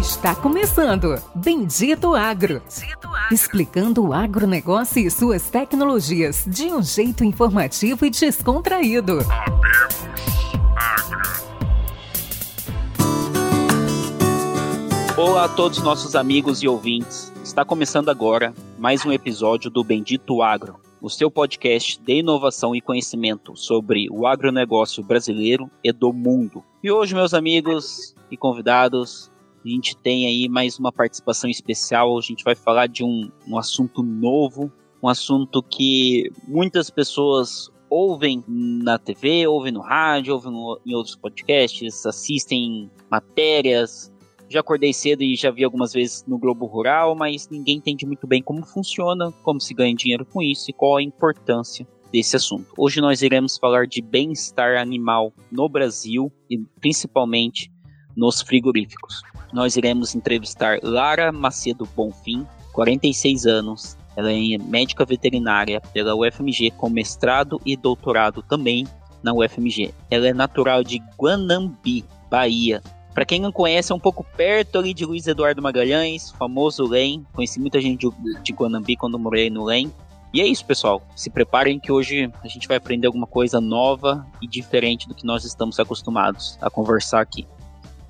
Está começando Bendito Agro. Explicando o agronegócio e suas tecnologias de um jeito informativo e descontraído. Olá a todos nossos amigos e ouvintes. Está começando agora mais um episódio do Bendito Agro, o seu podcast de inovação e conhecimento sobre o agronegócio brasileiro e do mundo. E hoje, meus amigos e convidados, a gente tem aí mais uma participação especial. A gente vai falar de um, um assunto novo, um assunto que muitas pessoas ouvem na TV, ouvem no rádio, ouvem no, em outros podcasts, assistem matérias. Já acordei cedo e já vi algumas vezes no Globo Rural, mas ninguém entende muito bem como funciona, como se ganha dinheiro com isso e qual a importância desse assunto. Hoje nós iremos falar de bem-estar animal no Brasil e principalmente nos frigoríficos. Nós iremos entrevistar Lara Macedo Bonfim, 46 anos. Ela é médica veterinária pela UFMG com mestrado e doutorado também na UFMG. Ela é natural de Guanambi, Bahia. Para quem não conhece, é um pouco perto ali de Luiz Eduardo Magalhães, famoso LEM. Conheci muita gente de Guanambi quando morei no LEM. E é isso, pessoal. Se preparem que hoje a gente vai aprender alguma coisa nova e diferente do que nós estamos acostumados a conversar aqui.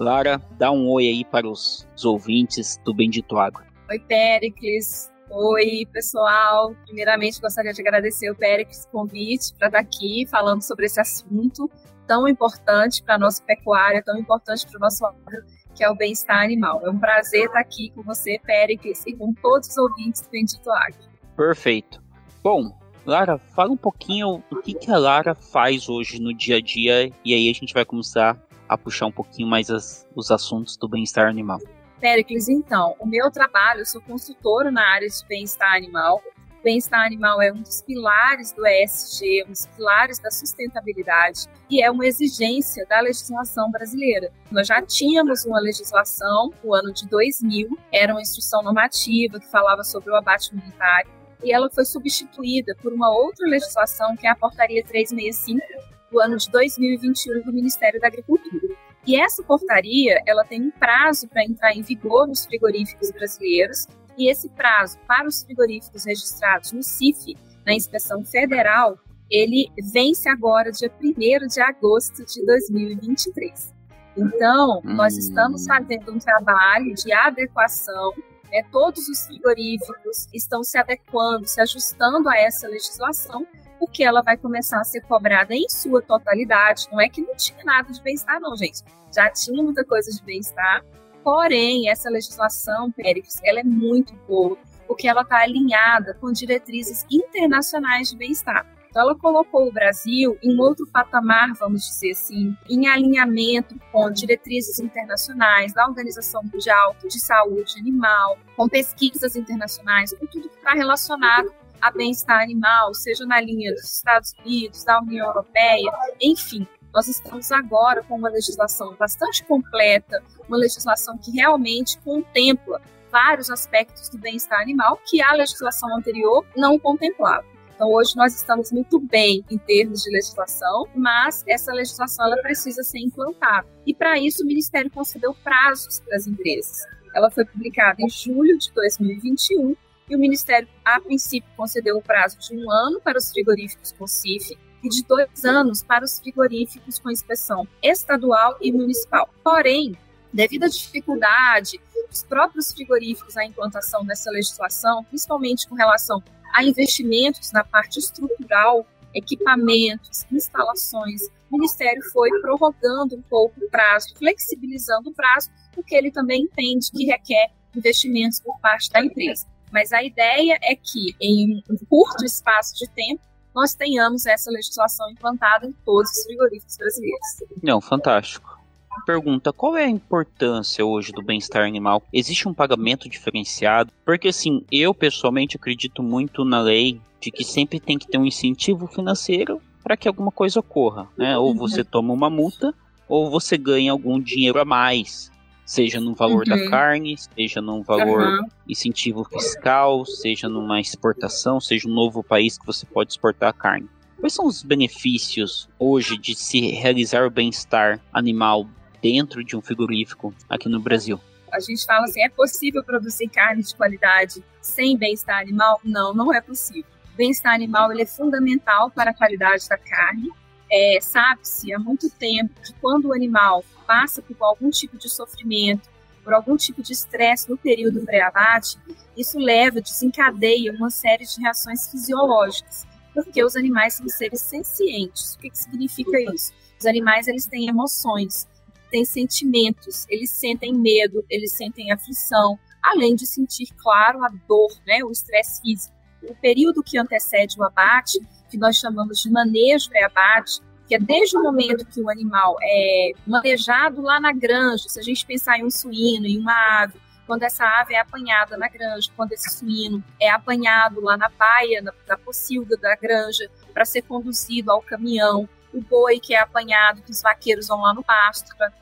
Lara, dá um oi aí para os, os ouvintes do Bendito Agro. Oi, Pericles. Oi, pessoal. Primeiramente, gostaria de agradecer o Pericles convite para estar aqui falando sobre esse assunto tão importante para a nossa pecuária, tão importante para o nosso agro, que é o bem-estar animal. É um prazer estar aqui com você, Pericles, e com todos os ouvintes do Bendito Agro. Perfeito. Bom, Lara, fala um pouquinho o que, que a Lara faz hoje no dia a dia e aí a gente vai começar a puxar um pouquinho mais as, os assuntos do bem-estar animal. Pericles, então, o meu trabalho, eu sou consultora na área de bem-estar animal. Bem-estar animal é um dos pilares do ESG, um dos pilares da sustentabilidade e é uma exigência da legislação brasileira. Nós já tínhamos uma legislação no ano de 2000, era uma instrução normativa que falava sobre o abate comunitário e ela foi substituída por uma outra legislação, que é a Portaria 365, do ano de 2021 do Ministério da Agricultura. E essa portaria, ela tem um prazo para entrar em vigor nos frigoríficos brasileiros, e esse prazo para os frigoríficos registrados no CIF, na inspeção federal, ele vence agora dia 1 de agosto de 2023. Então, nós estamos hum. fazendo um trabalho de adequação né, todos os frigoríficos estão se adequando, se ajustando a essa legislação, porque ela vai começar a ser cobrada em sua totalidade. Não é que não tinha nada de bem-estar, não, gente. Já tinha muita coisa de bem-estar. Porém, essa legislação, Péricles, ela é muito boa, porque ela está alinhada com diretrizes internacionais de bem-estar. Então, ela colocou o Brasil em outro patamar, vamos dizer assim, em alinhamento com diretrizes internacionais da Organização Mundial de Saúde Animal, com pesquisas internacionais, com tudo que está relacionado a bem-estar animal, seja na linha dos Estados Unidos, da União Europeia, enfim. Nós estamos agora com uma legislação bastante completa, uma legislação que realmente contempla vários aspectos do bem-estar animal que a legislação anterior não contemplava. Então, hoje nós estamos muito bem em termos de legislação, mas essa legislação ela precisa ser implantada. E para isso, o Ministério concedeu prazos para as empresas. Ela foi publicada em julho de 2021 e o Ministério, a princípio, concedeu o prazo de um ano para os frigoríficos com CIF e de dois anos para os frigoríficos com inspeção estadual e municipal. Porém, devido à dificuldade dos próprios frigoríficos à implantação dessa legislação, principalmente com relação a investimentos na parte estrutural, equipamentos, instalações. O Ministério foi prorrogando um pouco o prazo, flexibilizando o prazo, porque ele também entende que requer investimentos por parte da empresa. Mas a ideia é que, em um curto espaço de tempo, nós tenhamos essa legislação implantada em todos os frigoríficos brasileiros. Não, fantástico pergunta: qual é a importância hoje do bem-estar animal? Existe um pagamento diferenciado? Porque assim, eu pessoalmente acredito muito na lei de que sempre tem que ter um incentivo financeiro para que alguma coisa ocorra, né? Ou você toma uma multa, ou você ganha algum dinheiro a mais, seja no valor uhum. da carne, seja num valor uhum. incentivo fiscal, seja numa exportação, seja um novo país que você pode exportar a carne. Quais são os benefícios hoje de se realizar o bem-estar animal dentro de um frigorífico aqui no Brasil? A gente fala assim, é possível produzir carne de qualidade sem bem-estar animal? Não, não é possível. Bem-estar animal ele é fundamental para a qualidade da carne. É, Sabe-se há muito tempo que quando o animal passa por algum tipo de sofrimento, por algum tipo de estresse no período pré-abate, isso leva, desencadeia uma série de reações fisiológicas, porque os animais são seres sencientes. O que, que significa isso? Os animais eles têm emoções, têm sentimentos, eles sentem medo, eles sentem aflição, além de sentir, claro, a dor, né, o estresse físico. O período que antecede o abate, que nós chamamos de manejo pré-abate, que é desde o momento que o animal é manejado lá na granja, se a gente pensar em um suíno, em uma ave, quando essa ave é apanhada na granja, quando esse suíno é apanhado lá na baia, na, na pocilga da granja, para ser conduzido ao caminhão, o boi que é apanhado, que os vaqueiros vão lá no pasto para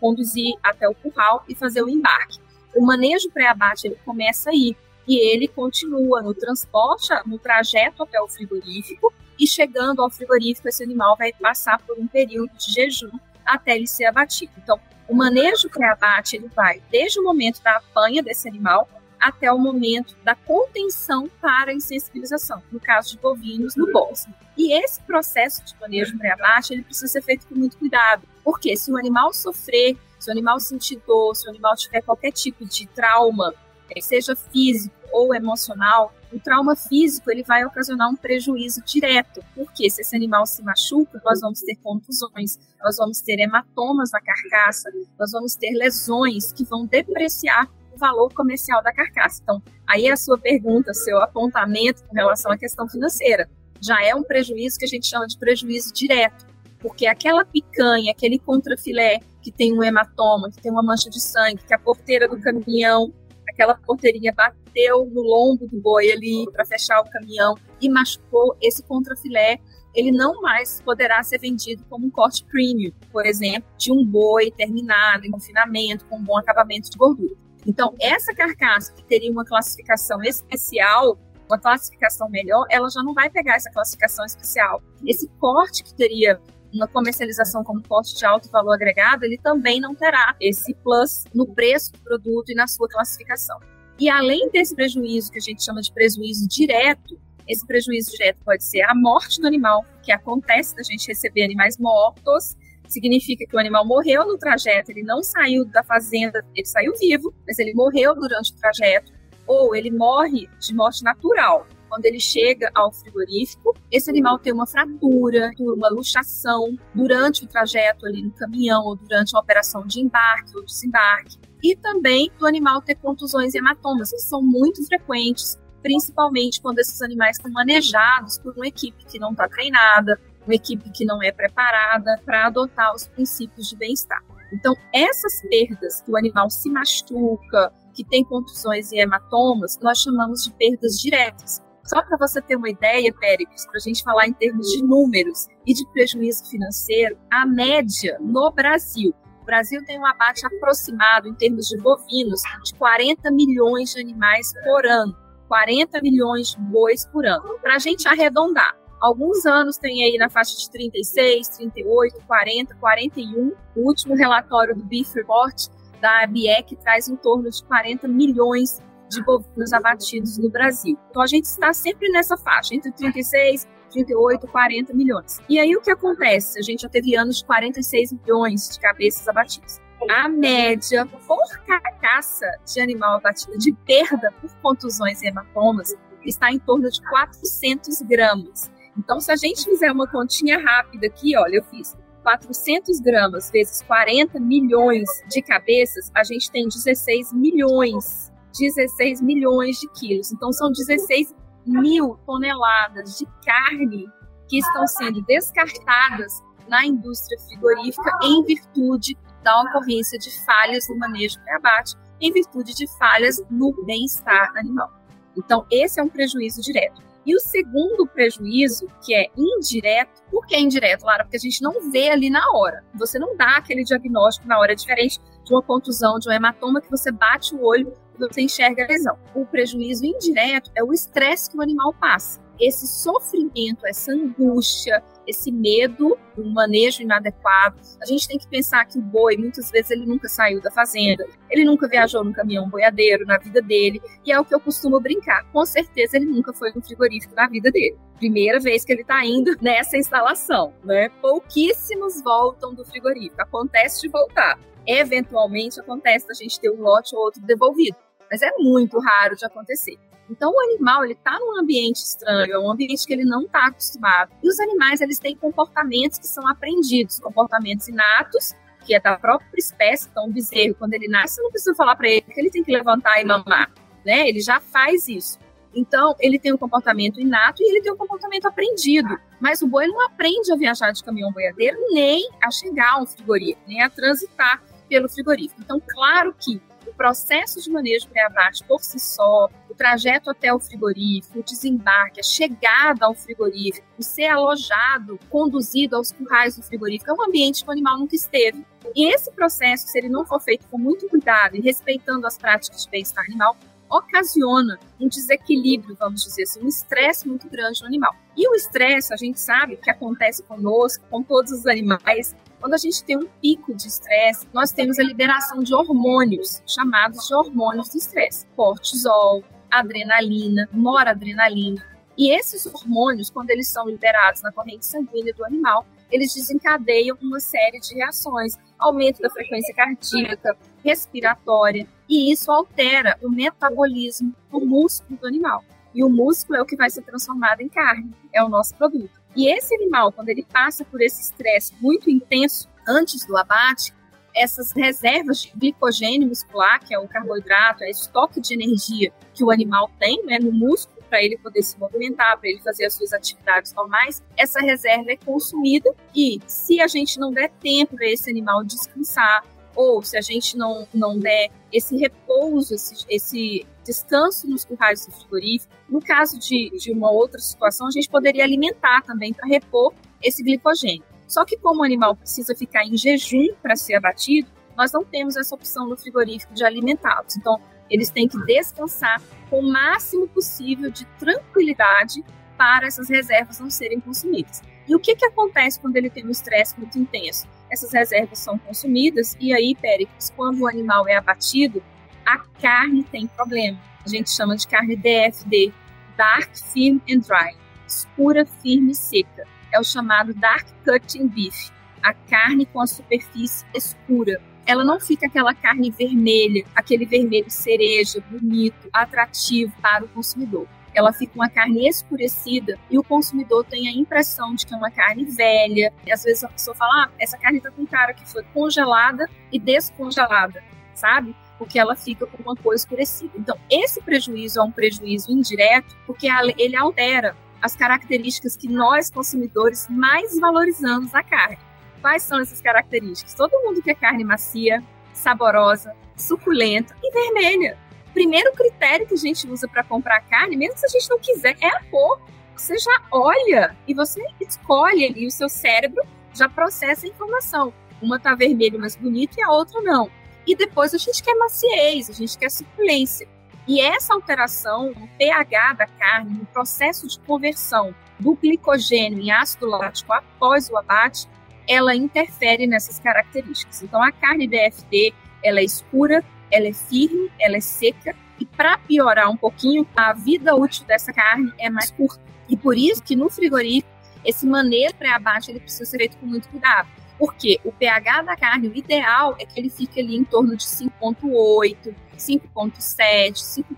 conduzir até o curral e fazer o embarque. O manejo pré-abate começa aí e ele continua no transporte, no trajeto até o frigorífico e chegando ao frigorífico, esse animal vai passar por um período de jejum até ele ser abatido. Então, o manejo pré-abate ele vai desde o momento da apanha desse animal até o momento da contenção para a insensibilização, no caso de bovinos, no bolso. E esse processo de manejo pré-abate ele precisa ser feito com muito cuidado, porque se o animal sofrer, se o animal sentir dor, se o animal tiver qualquer tipo de trauma, seja físico ou emocional, o trauma físico ele vai ocasionar um prejuízo direto, porque se esse animal se machuca, nós vamos ter contusões, nós vamos ter hematomas na carcaça, nós vamos ter lesões que vão depreciar o valor comercial da carcaça. Então, aí é a sua pergunta, seu apontamento com relação à questão financeira. Já é um prejuízo que a gente chama de prejuízo direto, porque aquela picanha, aquele contrafilé que tem um hematoma, que tem uma mancha de sangue, que a porteira do caminhão aquela porteirinha bateu no lombo do boi ali para fechar o caminhão e machucou esse contrafilé, ele não mais poderá ser vendido como um corte premium, por exemplo, de um boi terminado em confinamento com um bom acabamento de gordura. Então, essa carcaça que teria uma classificação especial, uma classificação melhor, ela já não vai pegar essa classificação especial. Esse corte que teria uma comercialização como corte de alto valor agregado, ele também não terá esse plus no preço do produto e na sua classificação. E além desse prejuízo que a gente chama de prejuízo direto, esse prejuízo direto pode ser a morte do animal, que acontece da gente receber animais mortos, significa que o animal morreu no trajeto, ele não saiu da fazenda, ele saiu vivo, mas ele morreu durante o trajeto, ou ele morre de morte natural, quando ele chega ao frigorífico, esse animal tem uma fratura, uma luxação durante o trajeto ali no caminhão ou durante uma operação de embarque ou desembarque. E também do animal ter contusões e hematomas, que são muito frequentes, principalmente quando esses animais são manejados por uma equipe que não está treinada, uma equipe que não é preparada para adotar os princípios de bem-estar. Então, essas perdas que o animal se machuca, que tem contusões e hematomas, nós chamamos de perdas diretas. Só para você ter uma ideia, Péricles, para a gente falar em termos de números e de prejuízo financeiro, a média no Brasil, o Brasil tem um abate aproximado em termos de bovinos de 40 milhões de animais por ano. 40 milhões de bois por ano. Para a gente arredondar, alguns anos tem aí na faixa de 36, 38, 40, 41. O último relatório do Beef Report da ABEC traz em torno de 40 milhões de bovinos abatidos no Brasil. Então a gente está sempre nessa faixa, entre 36 38, 40 milhões. E aí o que acontece? A gente já teve anos de 46 milhões de cabeças abatidas. A média por carcaça de animal abatido de perda por contusões e hematomas está em torno de 400 gramas. Então, se a gente fizer uma continha rápida aqui, olha, eu fiz 400 gramas vezes 40 milhões de cabeças, a gente tem 16 milhões 16 milhões de quilos. Então, são 16 mil toneladas de carne que estão sendo descartadas na indústria frigorífica em virtude da ocorrência de falhas no manejo de abate, em virtude de falhas no bem-estar animal. Então, esse é um prejuízo direto. E o segundo prejuízo, que é indireto, por que indireto, Lara? Porque a gente não vê ali na hora. Você não dá aquele diagnóstico na hora, é diferente de uma contusão, de um hematoma que você bate o olho, você enxerga a lesão. O prejuízo indireto é o estresse que o animal passa. Esse sofrimento, essa angústia, esse medo do manejo inadequado. A gente tem que pensar que o boi, muitas vezes, ele nunca saiu da fazenda, ele nunca viajou num caminhão boiadeiro na vida dele, e é o que eu costumo brincar. Com certeza, ele nunca foi no frigorífico na vida dele. Primeira vez que ele está indo nessa instalação, né? Pouquíssimos voltam do frigorífico. Acontece de voltar. Eventualmente acontece da gente ter um lote ou outro devolvido, mas é muito raro de acontecer. Então o animal ele está num ambiente estranho, é um ambiente que ele não está acostumado. E os animais eles têm comportamentos que são aprendidos, comportamentos inatos que é da própria espécie. Então o bezerro quando ele nasce, você não precisa falar para ele que ele tem que levantar e mamar, né? Ele já faz isso. Então, ele tem um comportamento inato e ele tem um comportamento aprendido. Mas o boi não aprende a viajar de caminhão boiadeiro, nem a chegar a um frigorífico, nem a transitar pelo frigorífico. Então, claro que processo de manejo pré-abate por si só, o trajeto até o frigorífico, o desembarque, a chegada ao frigorífico, o ser alojado, conduzido aos currais do frigorífico, é um ambiente que o animal nunca esteve. E esse processo, se ele não for feito com muito cuidado e respeitando as práticas de bem-estar animal, ocasiona um desequilíbrio, vamos dizer assim, um estresse muito grande no animal. E o estresse, a gente sabe que acontece conosco, com todos os animais, quando a gente tem um pico de estresse, nós temos a liberação de hormônios, chamados de hormônios do estresse. Cortisol, adrenalina, noradrenalina. E esses hormônios, quando eles são liberados na corrente sanguínea do animal, eles desencadeiam uma série de reações, aumento da frequência cardíaca, respiratória, e isso altera o metabolismo do músculo do animal. E o músculo é o que vai ser transformado em carne, é o nosso produto. E esse animal, quando ele passa por esse estresse muito intenso antes do abate, essas reservas de glicogênio muscular, que é o carboidrato, é estoque de energia que o animal tem né, no músculo para ele poder se movimentar, para ele fazer as suas atividades normais, essa reserva é consumida e se a gente não der tempo para esse animal descansar, ou se a gente não, não der esse repouso, esse, esse descanso nos currais do frigorífico. No caso de, de uma outra situação, a gente poderia alimentar também para repor esse glicogênio. Só que como o animal precisa ficar em jejum para ser abatido, nós não temos essa opção no frigorífico de alimentá-los. Então, eles têm que descansar com o máximo possível de tranquilidade para essas reservas não serem consumidas. E o que, que acontece quando ele tem um estresse muito intenso? Essas reservas são consumidas e aí, Péricles, quando o animal é abatido, a carne tem problema. A gente chama de carne DFD, Dark, Firm and Dry, escura, firme e seca. É o chamado Dark Cutting Beef, a carne com a superfície escura. Ela não fica aquela carne vermelha, aquele vermelho cereja, bonito, atrativo para o consumidor ela fica uma carne escurecida e o consumidor tem a impressão de que é uma carne velha. E às vezes a pessoa fala: ah, essa carne está com cara que foi congelada e descongelada, sabe? porque ela fica com uma cor escurecida. Então, esse prejuízo é um prejuízo indireto, porque ele altera as características que nós, consumidores, mais valorizamos na carne. Quais são essas características? Todo mundo quer carne macia, saborosa, suculenta e vermelha. Primeiro critério que a gente usa para comprar carne, mesmo se a gente não quiser, é a cor. Você já olha e você escolhe ali, o seu cérebro já processa a informação. Uma tá vermelha mais bonita e a outra não. E depois a gente quer maciez, a gente quer suculência. E essa alteração no pH da carne, no processo de conversão do glicogênio em ácido lático após o abate, ela interfere nessas características. Então, a carne DFD, ela é escura, ela é firme, ela é seca, e para piorar um pouquinho, a vida útil dessa carne é mais curta. E por isso que no frigorífico, esse manejo pré-abate ele precisa ser feito com muito cuidado. Porque o pH da carne, o ideal é que ele fique ali em torno de 5,8, 5,7,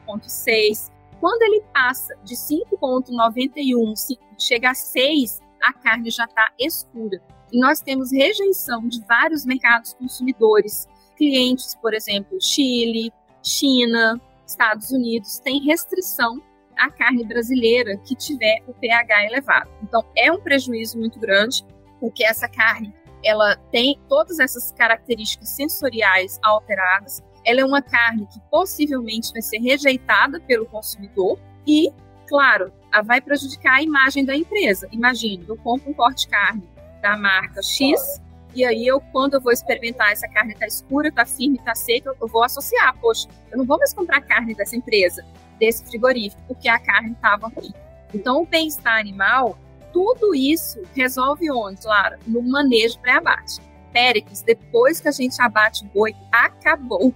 5,6. Quando ele passa de 5,91, chega a 6, a carne já está escura. E nós temos rejeição de vários mercados consumidores. Clientes, por exemplo, Chile, China, Estados Unidos, têm restrição à carne brasileira que tiver o pH elevado. Então, é um prejuízo muito grande, porque essa carne ela tem todas essas características sensoriais alteradas. Ela é uma carne que possivelmente vai ser rejeitada pelo consumidor e, claro, vai prejudicar a imagem da empresa. Imagine, eu compro um corte de carne da marca X e aí eu, quando eu vou experimentar essa carne tá escura, tá firme, tá seca, eu vou associar, poxa, eu não vou mais comprar carne dessa empresa, desse frigorífico, porque a carne estava ruim. Então, o bem-estar animal tudo isso resolve onde, Lara? No manejo pré-abate. Péricles, depois que a gente abate o boi, acabou.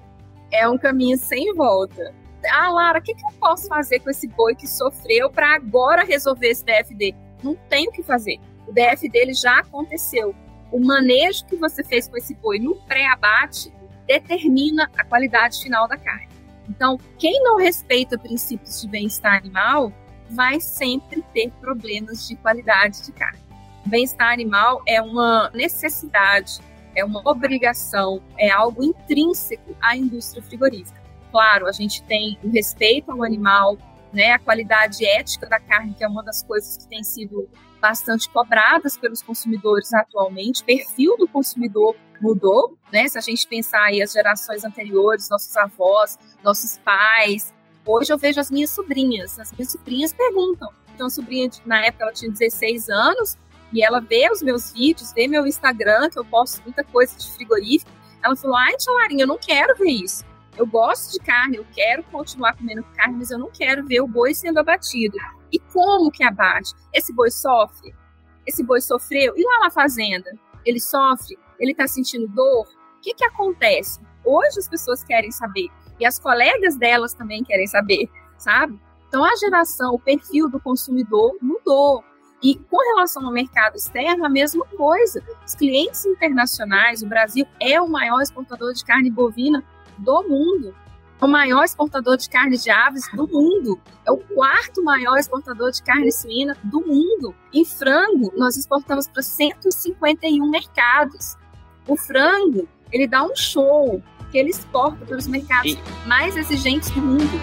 É um caminho sem volta. Ah, Lara, o que, que eu posso fazer com esse boi que sofreu para agora resolver esse DFD? Não tem o que fazer. O DF dele já aconteceu. O manejo que você fez com esse boi no pré-abate determina a qualidade final da carne. Então, quem não respeita princípios de bem-estar animal vai sempre ter problemas de qualidade de carne. Bem-estar animal é uma necessidade, é uma obrigação, é algo intrínseco à indústria frigorífica. Claro, a gente tem o respeito ao animal, né, a qualidade ética da carne, que é uma das coisas que tem sido bastante cobradas pelos consumidores atualmente. O perfil do consumidor mudou, né? Se a gente pensar aí as gerações anteriores, nossos avós, nossos pais. Hoje eu vejo as minhas sobrinhas. As minhas sobrinhas perguntam. Então, a sobrinha, na época, ela tinha 16 anos e ela vê os meus vídeos, vê meu Instagram, que eu posto muita coisa de frigorífico. Ela falou: ai, tia Larinha, eu não quero ver isso. Eu gosto de carne, eu quero continuar comendo carne, mas eu não quero ver o boi sendo abatido. E como que abate? Esse boi sofre? Esse boi sofreu? E lá na fazenda? Ele sofre? Ele está sentindo dor? O que, que acontece? Hoje as pessoas querem saber. E as colegas delas também querem saber, sabe? Então a geração, o perfil do consumidor mudou. E com relação ao mercado externo, a mesma coisa. Os clientes internacionais, o Brasil é o maior exportador de carne bovina do mundo o maior exportador de carne de aves do mundo. É o quarto maior exportador de carne suína do mundo. Em frango, nós exportamos para 151 mercados. O frango, ele dá um show, que ele exporta para os mercados e... mais exigentes do mundo.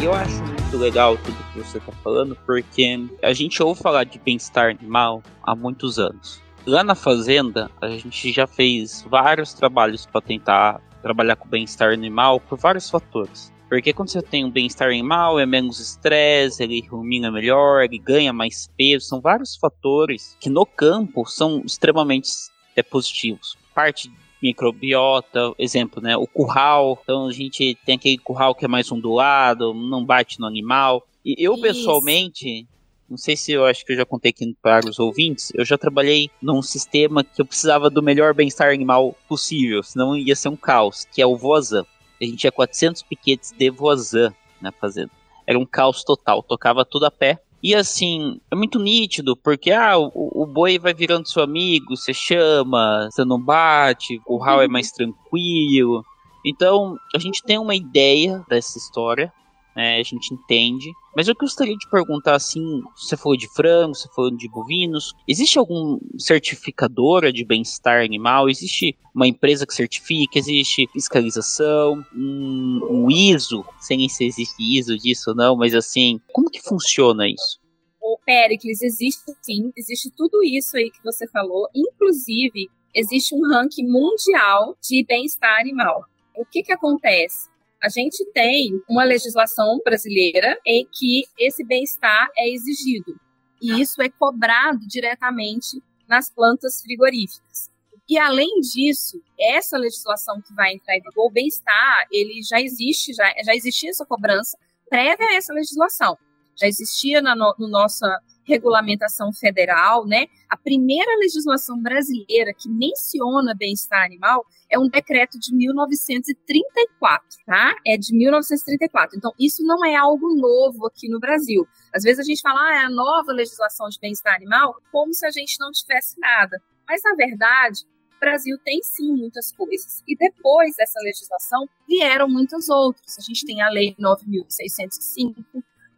E eu acho muito legal tudo que você está falando, porque a gente ouve falar de bem-estar animal há muitos anos. Lá na fazenda, a gente já fez vários trabalhos para tentar trabalhar com bem-estar animal por vários fatores. Porque quando você tem um bem-estar animal, é menos estresse, ele rumina melhor, ele ganha mais peso. São vários fatores que no campo são extremamente é, positivos. Parte microbiota, exemplo, né? O curral. Então a gente tem aquele curral que é mais ondulado, não bate no animal. E eu Isso. pessoalmente, não sei se eu acho que eu já contei aqui para os ouvintes, eu já trabalhei num sistema que eu precisava do melhor bem-estar animal possível, senão ia ser um caos, que é o Voisin. A gente tinha 400 piquetes de Voisin na fazenda. Era um caos total, tocava tudo a pé. E assim, é muito nítido, porque ah, o, o boi vai virando seu amigo, você chama, você não bate, o curral é mais tranquilo. Então, a gente tem uma ideia dessa história, né, a gente entende. Mas eu gostaria de perguntar assim, você falou de frango, você falou de bovinos, existe algum certificadora de bem-estar animal? Existe uma empresa que certifica? Existe fiscalização? Um, um ISO? Sem se existe ISO disso ou não, mas assim, como que funciona isso? O Pericles, existe sim, existe tudo isso aí que você falou, inclusive existe um ranking mundial de bem-estar animal. O que que acontece? A gente tem uma legislação brasileira em que esse bem-estar é exigido. E isso é cobrado diretamente nas plantas frigoríficas. E além disso, essa legislação que vai entrar em vigor, o bem-estar, ele já existe, já, já existia essa cobrança prévia a essa legislação. Já existia na no, no nossa regulamentação federal, né? A primeira legislação brasileira que menciona bem-estar animal é um decreto de 1934, tá? É de 1934. Então, isso não é algo novo aqui no Brasil. Às vezes a gente fala, ah, é a nova legislação de bem-estar animal, como se a gente não tivesse nada. Mas, na verdade, o Brasil tem sim muitas coisas. E depois dessa legislação, vieram muitas outras. A gente tem a Lei 9.605,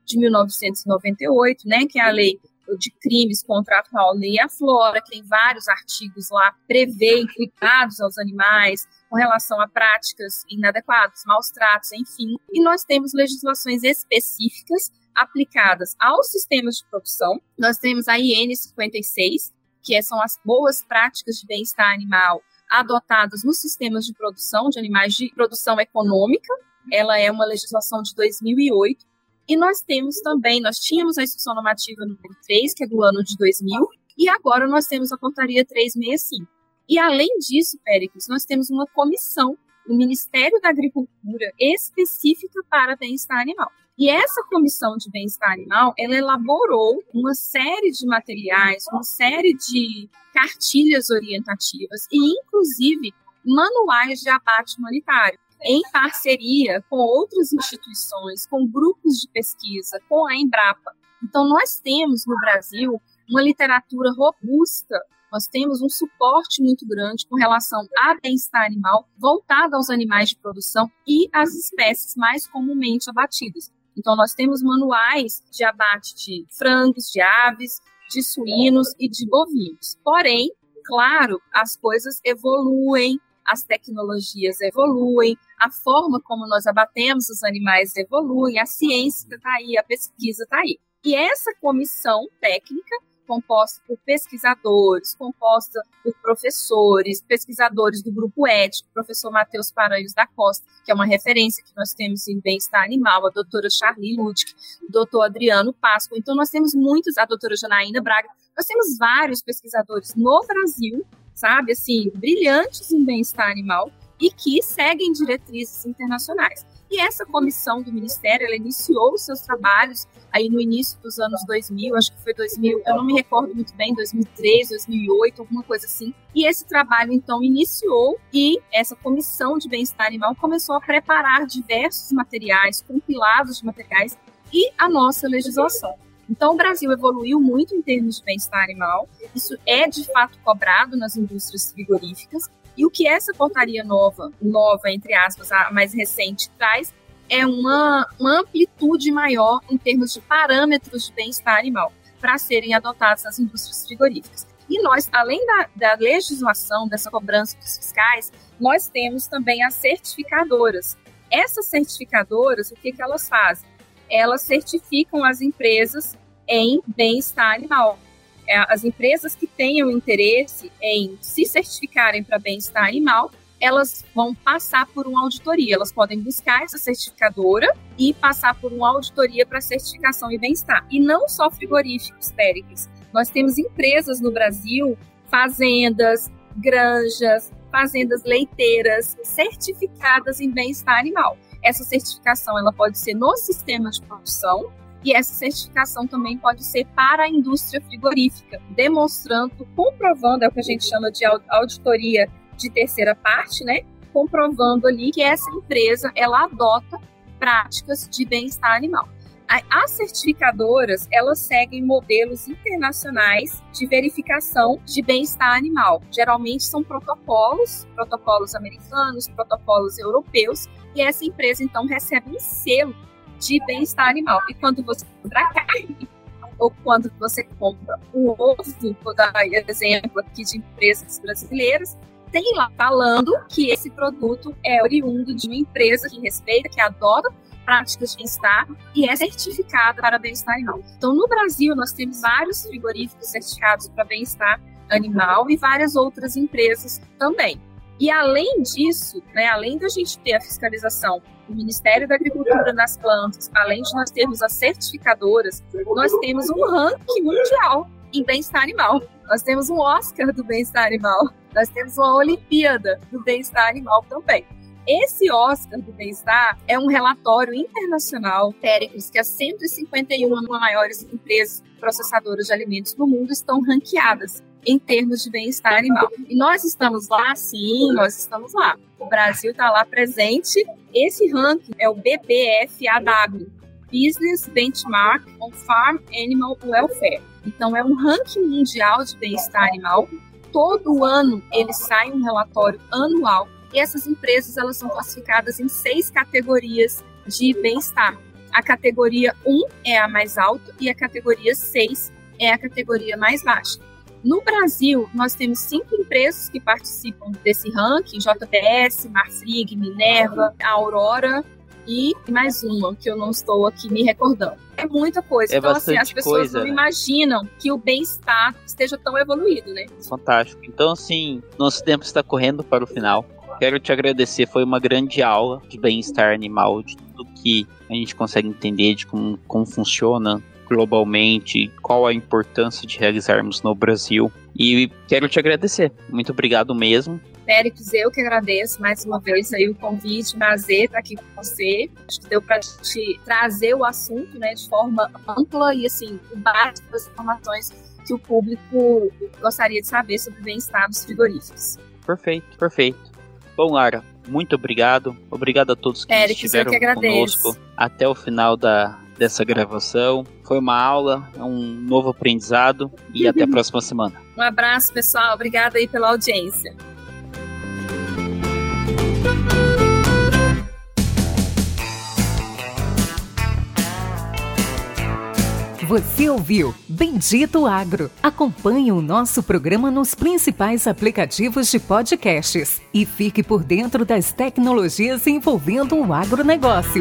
de 1998, né, que é a lei de crimes contra a fauna e a flora, que tem vários artigos lá, prevê cuidados aos animais com relação a práticas inadequadas, maus tratos, enfim. E nós temos legislações específicas aplicadas aos sistemas de produção. Nós temos a IN 56, que são as boas práticas de bem-estar animal adotadas nos sistemas de produção de animais de produção econômica. Ela é uma legislação de 2008 e nós temos também, nós tínhamos a instrução normativa número 3, que é do ano de 2000, e agora nós temos a portaria 365. E além disso, Péricles, nós temos uma comissão o Ministério da Agricultura específica para bem-estar animal. E essa comissão de bem-estar animal, ela elaborou uma série de materiais, uma série de cartilhas orientativas e, inclusive, manuais de abate humanitário, em parceria com outras instituições, com grupos de pesquisa, com a Embrapa. Então, nós temos no Brasil uma literatura robusta, nós temos um suporte muito grande com relação a bem-estar animal voltado aos animais de produção e às espécies mais comumente abatidas. Então, nós temos manuais de abate de frangos, de aves, de suínos e de bovinos. Porém, claro, as coisas evoluem, as tecnologias evoluem, a forma como nós abatemos os animais evolui, a ciência está aí, a pesquisa está aí. E essa comissão técnica, composta por pesquisadores, composta por professores, pesquisadores do grupo ético, professor Matheus Paranhos da Costa, que é uma referência que nós temos em bem-estar animal, a doutora Charlie Ludwig, o doutor Adriano Páscoa. Então, nós temos muitos, a doutora Janaína Braga, nós temos vários pesquisadores no Brasil, sabe, assim, brilhantes em bem-estar animal, e que seguem diretrizes internacionais. E essa comissão do Ministério, ela iniciou os seus trabalhos aí no início dos anos 2000, acho que foi 2000, eu não me recordo muito bem, 2003, 2008, alguma coisa assim. E esse trabalho, então, iniciou e essa comissão de bem-estar animal começou a preparar diversos materiais, compilados de materiais e a nossa legislação. Então, o Brasil evoluiu muito em termos de bem-estar animal. Isso é de fato cobrado nas indústrias frigoríficas. E o que essa portaria nova, nova, entre aspas, a mais recente, traz é uma, uma amplitude maior em termos de parâmetros de bem-estar animal para serem adotados nas indústrias frigoríficas. E nós, além da, da legislação, dessa cobrança dos fiscais, nós temos também as certificadoras. Essas certificadoras, o que, que elas fazem? Elas certificam as empresas em bem-estar animal. É, as empresas que tenham interesse em se certificarem para bem-estar animal, elas vão passar por uma auditoria. Elas podem buscar essa certificadora e passar por uma auditoria para certificação e bem-estar. E não só frigoríficos, Péricles. Nós temos empresas no Brasil, fazendas, granjas, fazendas leiteiras certificadas em bem-estar animal. Essa certificação ela pode ser no sistema de produção, e essa certificação também pode ser para a indústria frigorífica, demonstrando, comprovando, é o que a gente chama de auditoria de terceira parte, né? Comprovando ali que essa empresa ela adota práticas de bem-estar animal. As certificadoras, elas seguem modelos internacionais de verificação de bem-estar animal. Geralmente são protocolos, protocolos americanos, protocolos europeus, e essa empresa então recebe um selo de bem-estar animal. E quando você compra carne, ou quando você compra um ovo, vou dar exemplo aqui de empresas brasileiras, tem lá falando que esse produto é oriundo de uma empresa que respeita, que adota práticas de bem-estar e é certificada para bem-estar animal. Então, no Brasil, nós temos vários frigoríficos certificados para bem-estar animal e várias outras empresas também. E além disso, né, além da gente ter a fiscalização do Ministério da Agricultura nas plantas, além de nós termos as certificadoras, nós temos um ranking mundial em bem-estar animal. Nós temos um Oscar do bem-estar animal. Nós temos uma Olimpíada do bem-estar animal também. Esse Oscar do bem-estar é um relatório internacional, Péricles, que as 151 maiores empresas processadoras de alimentos do mundo estão ranqueadas em termos de bem-estar animal. E nós estamos lá, sim, nós estamos lá. O Brasil está lá presente. Esse ranking é o BBFAW, Business Benchmark on Farm Animal Welfare. Então, é um ranking mundial de bem-estar animal. Todo ano ele sai um relatório anual e essas empresas elas são classificadas em seis categorias de bem-estar. A categoria 1 é a mais alta e a categoria 6 é a categoria mais baixa. No Brasil, nós temos cinco empresas que participam desse ranking: JBS, Marfrig, Minerva, Aurora e mais uma que eu não estou aqui me recordando. É muita coisa. É então, assim, as pessoas coisa, não né? imaginam que o bem-estar esteja tão evoluído, né? Fantástico. Então, assim, nosso tempo está correndo para o final. Quero te agradecer, foi uma grande aula de bem-estar animal, de tudo que a gente consegue entender de como, como funciona, globalmente, qual a importância de realizarmos no Brasil. E quero te agradecer. Muito obrigado mesmo. Félix, eu que agradeço mais uma vez aí o convite, prazer estar aqui com você. Acho que deu para te trazer o assunto né, de forma ampla e assim, com base das informações que o público gostaria de saber sobre o bem-estar dos frigoríficos. Perfeito, perfeito. Bom, Lara, muito obrigado. Obrigado a todos que Félix, estiveram que conosco até o final da, dessa gravação. Foi uma aula, um novo aprendizado e até a próxima semana. Um abraço, pessoal. Obrigada aí pela audiência. Você ouviu Bendito Agro. Acompanhe o nosso programa nos principais aplicativos de podcasts e fique por dentro das tecnologias envolvendo o agronegócio.